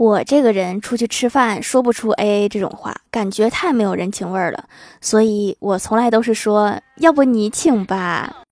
我这个人出去吃饭说不出 aa 这种话感觉太没有人情味儿了。所以我从来都是说要不你请吧。